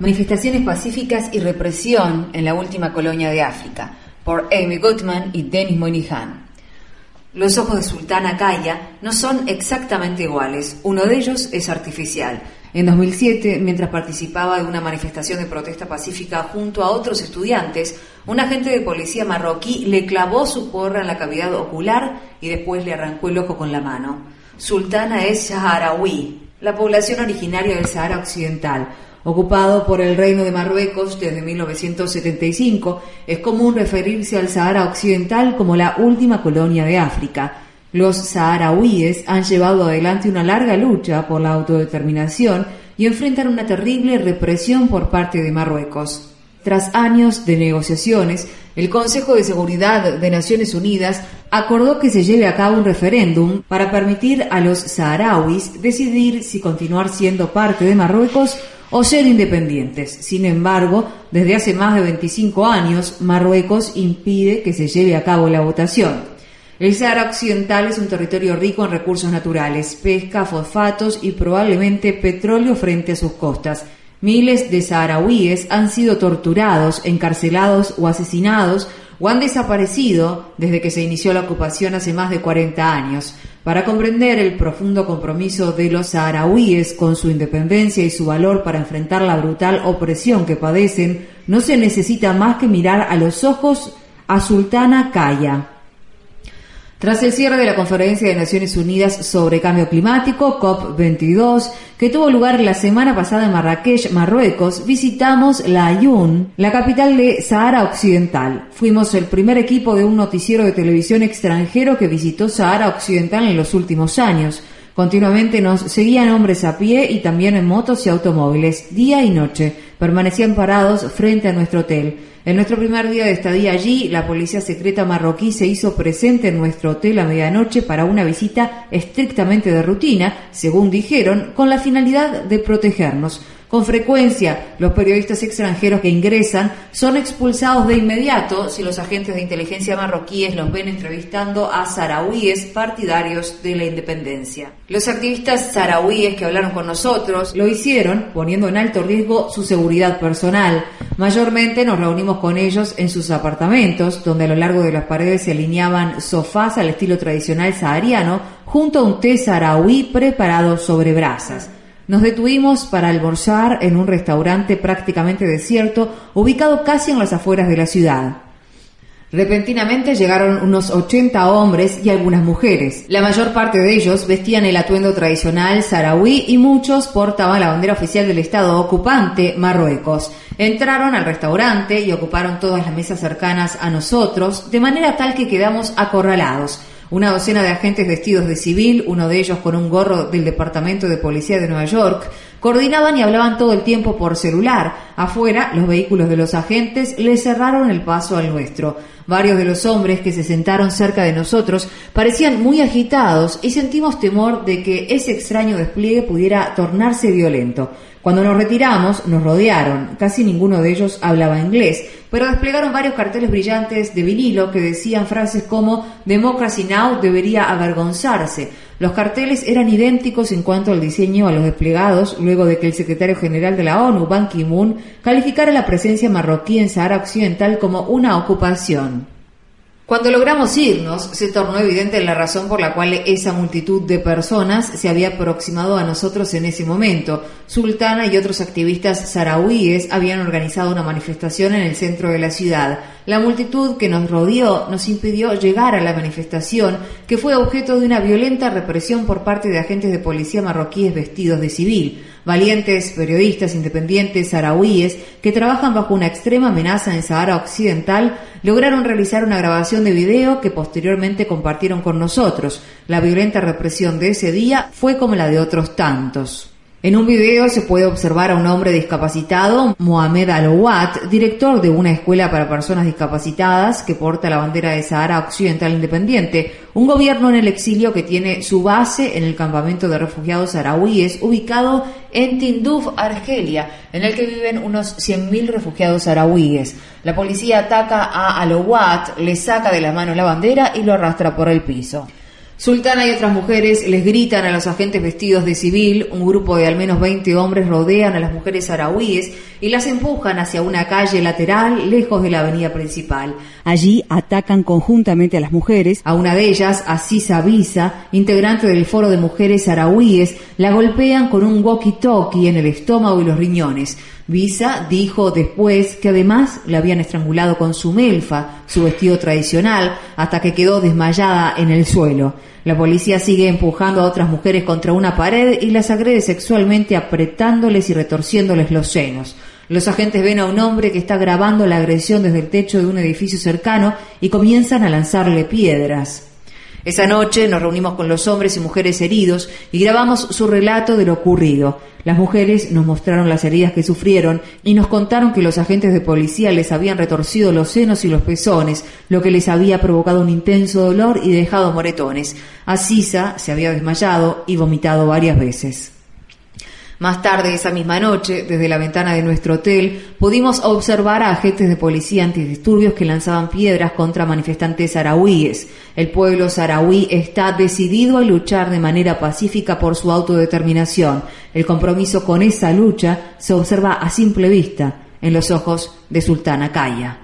Manifestaciones pacíficas y represión en la última colonia de África, por Amy Goodman y Dennis Moynihan. Los ojos de Sultana Kaya no son exactamente iguales, uno de ellos es artificial. En 2007, mientras participaba de una manifestación de protesta pacífica junto a otros estudiantes, un agente de policía marroquí le clavó su porra en la cavidad ocular y después le arrancó el ojo con la mano. Sultana es saharaui, la población originaria del Sahara Occidental, ocupado por el Reino de Marruecos desde 1975, es común referirse al Sahara Occidental como la última colonia de África. Los saharauíes han llevado adelante una larga lucha por la autodeterminación y enfrentan una terrible represión por parte de Marruecos. Tras años de negociaciones, el Consejo de Seguridad de Naciones Unidas acordó que se lleve a cabo un referéndum para permitir a los saharauis decidir si continuar siendo parte de Marruecos o ser independientes. Sin embargo, desde hace más de 25 años, Marruecos impide que se lleve a cabo la votación. El Sahara Occidental es un territorio rico en recursos naturales, pesca, fosfatos y probablemente petróleo frente a sus costas. Miles de saharauíes han sido torturados, encarcelados o asesinados o han desaparecido desde que se inició la ocupación hace más de 40 años. Para comprender el profundo compromiso de los saharauíes con su independencia y su valor para enfrentar la brutal opresión que padecen, no se necesita más que mirar a los ojos a Sultana Kaya, tras el cierre de la Conferencia de Naciones Unidas sobre Cambio Climático, COP22, que tuvo lugar la semana pasada en Marrakech, Marruecos, visitamos La Ayun, la capital de Sahara Occidental. Fuimos el primer equipo de un noticiero de televisión extranjero que visitó Sahara Occidental en los últimos años. Continuamente nos seguían hombres a pie y también en motos y automóviles, día y noche. Permanecían parados frente a nuestro hotel. En nuestro primer día de estadía allí, la policía secreta marroquí se hizo presente en nuestro hotel a medianoche para una visita estrictamente de rutina, según dijeron, con la finalidad de protegernos. Con frecuencia, los periodistas extranjeros que ingresan son expulsados de inmediato si los agentes de inteligencia marroquíes los ven entrevistando a saharauíes partidarios de la independencia. Los activistas saharauíes que hablaron con nosotros lo hicieron poniendo en alto riesgo su seguridad personal. Mayormente nos reunimos con ellos en sus apartamentos, donde a lo largo de las paredes se alineaban sofás al estilo tradicional sahariano, junto a un té saharaui preparado sobre brasas. Nos detuvimos para almorzar en un restaurante prácticamente desierto, ubicado casi en las afueras de la ciudad. Repentinamente llegaron unos 80 hombres y algunas mujeres. La mayor parte de ellos vestían el atuendo tradicional saharaui y muchos portaban la bandera oficial del Estado ocupante, Marruecos. Entraron al restaurante y ocuparon todas las mesas cercanas a nosotros, de manera tal que quedamos acorralados. Una docena de agentes vestidos de civil, uno de ellos con un gorro del Departamento de Policía de Nueva York, coordinaban y hablaban todo el tiempo por celular. Afuera, los vehículos de los agentes le cerraron el paso al nuestro. Varios de los hombres que se sentaron cerca de nosotros parecían muy agitados y sentimos temor de que ese extraño despliegue pudiera tornarse violento. Cuando nos retiramos, nos rodearon. Casi ninguno de ellos hablaba inglés, pero desplegaron varios carteles brillantes de vinilo que decían frases como Democracy Now debería avergonzarse. Los carteles eran idénticos en cuanto al diseño a los desplegados, luego de que el secretario general de la ONU, Ban Ki-moon, calificara la presencia marroquí en Sahara Occidental como una ocupación. Cuando logramos irnos, se tornó evidente la razón por la cual esa multitud de personas se había aproximado a nosotros en ese momento. Sultana y otros activistas sarauíes habían organizado una manifestación en el centro de la ciudad. La multitud que nos rodeó nos impidió llegar a la manifestación, que fue objeto de una violenta represión por parte de agentes de policía marroquíes vestidos de civil. Valientes periodistas independientes sarauíes que trabajan bajo una extrema amenaza en Sahara Occidental lograron realizar una grabación de video que posteriormente compartieron con nosotros. La violenta represión de ese día fue como la de otros tantos. En un video se puede observar a un hombre discapacitado, Mohamed Alouat, director de una escuela para personas discapacitadas que porta la bandera de Sahara Occidental Independiente, un gobierno en el exilio que tiene su base en el campamento de refugiados sarauíes ubicado en Tinduf, Argelia, en el que viven unos 100.000 refugiados sarauíes. La policía ataca a Alouat, le saca de la mano la bandera y lo arrastra por el piso. Sultana y otras mujeres les gritan a los agentes vestidos de civil, un grupo de al menos 20 hombres rodean a las mujeres sarauíes y las empujan hacia una calle lateral lejos de la avenida principal. Allí atacan conjuntamente a las mujeres. A una de ellas, Asisa Visa, integrante del foro de mujeres sarauíes, la golpean con un walkie-talkie en el estómago y los riñones. Visa dijo después que además la habían estrangulado con su melfa, su vestido tradicional, hasta que quedó desmayada en el suelo. La policía sigue empujando a otras mujeres contra una pared y las agrede sexualmente apretándoles y retorciéndoles los senos. Los agentes ven a un hombre que está grabando la agresión desde el techo de un edificio cercano y comienzan a lanzarle piedras. Esa noche nos reunimos con los hombres y mujeres heridos y grabamos su relato de lo ocurrido. Las mujeres nos mostraron las heridas que sufrieron y nos contaron que los agentes de policía les habían retorcido los senos y los pezones, lo que les había provocado un intenso dolor y dejado moretones. Asisa se había desmayado y vomitado varias veces. Más tarde esa misma noche, desde la ventana de nuestro hotel, pudimos observar a agentes de policía antidisturbios que lanzaban piedras contra manifestantes sarauíes. El pueblo sarauí está decidido a luchar de manera pacífica por su autodeterminación. El compromiso con esa lucha se observa a simple vista en los ojos de Sultana Kaya.